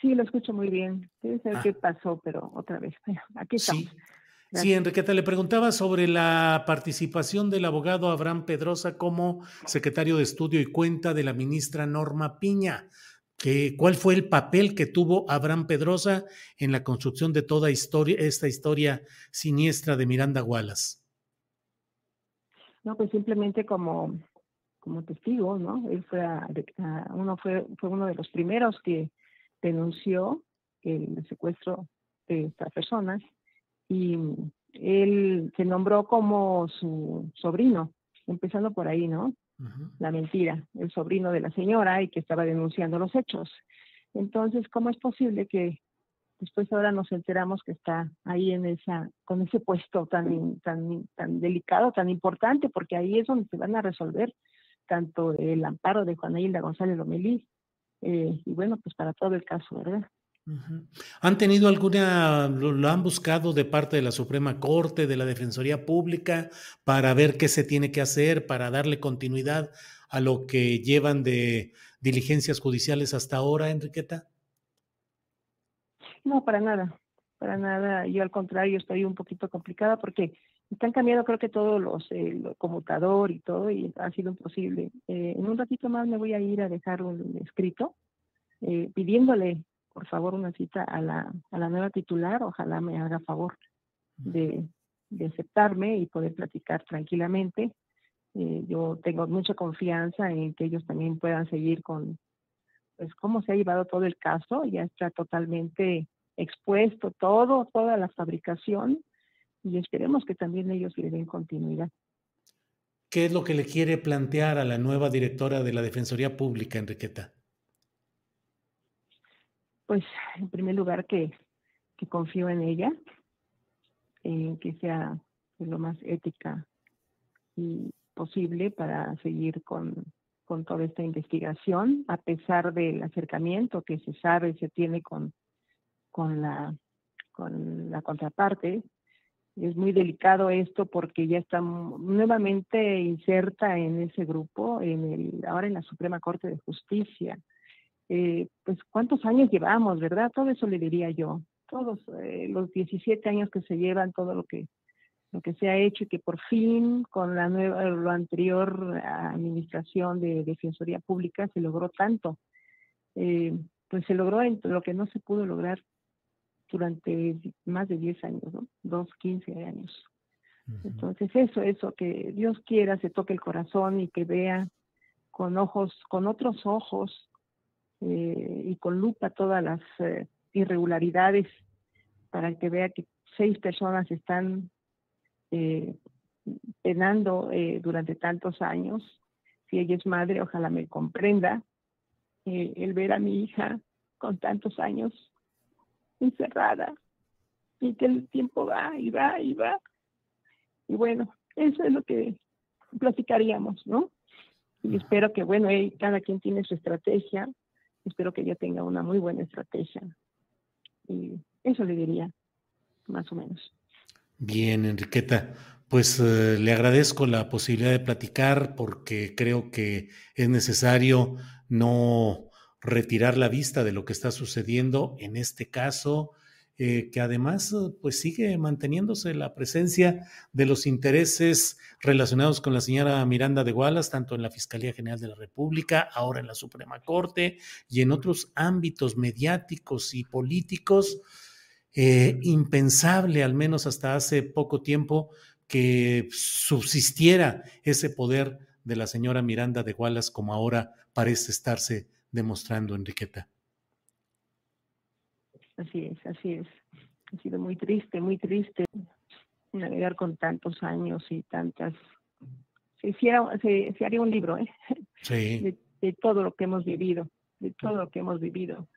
Sí, lo escucho muy bien. Debe saber Ah. qué pasó, pero otra vez. Aquí estamos. Sí. Sí, Enriqueta, le preguntaba sobre la participación del abogado Abraham Pedrosa como secretario de estudio y cuenta de la ministra Norma Piña. Que, ¿Cuál fue el papel que tuvo Abraham Pedrosa en la construcción de toda historia, esta historia siniestra de Miranda Wallace? No, pues simplemente como, como testigo, ¿no? Él fue, a- a- uno fue, fue uno de los primeros que denunció el secuestro de estas personas y él se nombró como su sobrino, empezando por ahí, ¿no? La mentira, el sobrino de la señora y que estaba denunciando los hechos. Entonces, ¿cómo es posible que después ahora nos enteramos que está ahí en esa, con ese puesto tan, tan, tan delicado, tan importante, porque ahí es donde se van a resolver tanto el amparo de Juana Hilda González Lomelí, eh, y bueno, pues para todo el caso, ¿verdad? ¿Han tenido alguna, lo han buscado de parte de la Suprema Corte, de la Defensoría Pública, para ver qué se tiene que hacer, para darle continuidad a lo que llevan de diligencias judiciales hasta ahora, Enriqueta? No, para nada, para nada. Yo al contrario estoy un poquito complicada porque están cambiando creo que todos los, eh, lo conmutador y todo y ha sido imposible. Eh, en un ratito más me voy a ir a dejar un escrito eh, pidiéndole por favor una cita a la, a la nueva titular. Ojalá me haga favor de, de aceptarme y poder platicar tranquilamente. Eh, yo tengo mucha confianza en que ellos también puedan seguir con pues cómo se ha llevado todo el caso, ya está totalmente expuesto todo, toda la fabricación y esperemos que también ellos le den continuidad. ¿Qué es lo que le quiere plantear a la nueva directora de la Defensoría Pública, Enriqueta? Pues en primer lugar que, que confío en ella, en que sea pues, lo más ética y posible para seguir con, con toda esta investigación, a pesar del acercamiento que se sabe se tiene con, con, la, con la contraparte. Es muy delicado esto porque ya está nuevamente inserta en ese grupo, en el, ahora en la Suprema Corte de Justicia. Eh, pues cuántos años llevamos, ¿verdad? Todo eso le diría yo. Todos eh, los 17 años que se llevan, todo lo que lo que se ha hecho y que por fin con la nueva, lo anterior administración de Defensoría Pública se logró tanto. Eh, pues se logró en lo que no se pudo lograr durante más de 10 años, ¿no? Dos, 15 años. Entonces eso, eso, que Dios quiera se toque el corazón y que vea con ojos, con otros ojos eh, y con lupa todas las eh, irregularidades para que vea que seis personas están eh, penando eh, durante tantos años. Si ella es madre, ojalá me comprenda. Eh, el ver a mi hija con tantos años encerrada y que el tiempo va y va y va. Y bueno, eso es lo que platicaríamos, ¿no? Y espero que, bueno, eh, cada quien tiene su estrategia. Espero que ella tenga una muy buena estrategia. Y eso le diría, más o menos. Bien, Enriqueta. Pues eh, le agradezco la posibilidad de platicar porque creo que es necesario no retirar la vista de lo que está sucediendo en este caso, eh, que además pues sigue manteniéndose la presencia de los intereses relacionados con la señora Miranda de Wallace, tanto en la Fiscalía General de la República, ahora en la Suprema Corte y en otros ámbitos mediáticos y políticos. Eh, impensable, al menos hasta hace poco tiempo, que subsistiera ese poder de la señora Miranda de Wallace como ahora parece estarse demostrando, Enriqueta. Así es, así es. Ha sido muy triste, muy triste navegar con tantos años y tantas... Se, hiciera, se, haría un libro, ¿eh? Sí. De, todo lo que hemos vivido, de todo lo que hemos vivido.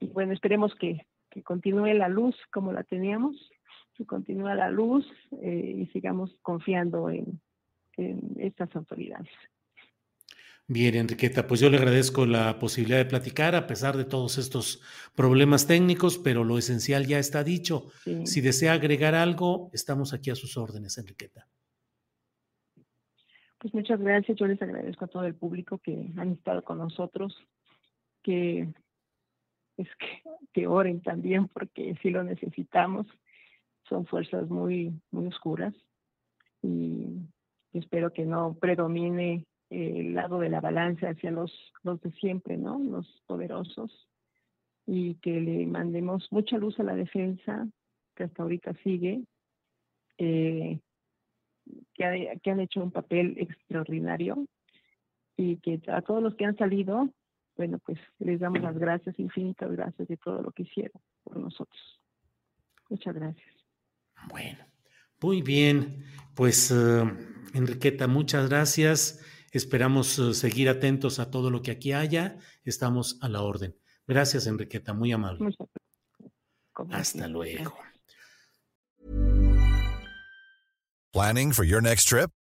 Y bueno, esperemos que, que continúe la luz como la teníamos, que continúe la luz eh, y sigamos confiando en, en estas autoridades. Bien, Enriqueta, pues yo le agradezco la posibilidad de platicar a pesar de todos estos problemas técnicos, pero lo esencial ya está dicho. Si desea agregar algo, estamos aquí a sus órdenes, Enriqueta. Pues muchas gracias. Yo les agradezco a todo el público que han estado con nosotros, que es que, que oren también porque sí lo necesitamos. Son fuerzas muy, muy oscuras y espero que no predomine el lado de la balanza hacia los, los de siempre, ¿no? Los poderosos. Y que le mandemos mucha luz a la defensa, que hasta ahorita sigue, eh, que, que han hecho un papel extraordinario y que a todos los que han salido, bueno, pues les damos las gracias, infinitas gracias de todo lo que hicieron por nosotros. Muchas gracias. Bueno, muy bien. Pues, uh, Enriqueta, muchas gracias. Esperamos eh, seguir atentos a todo lo que aquí haya. Estamos a la orden. Gracias, Enriqueta, muy amable. Hasta luego. Planning for your next trip?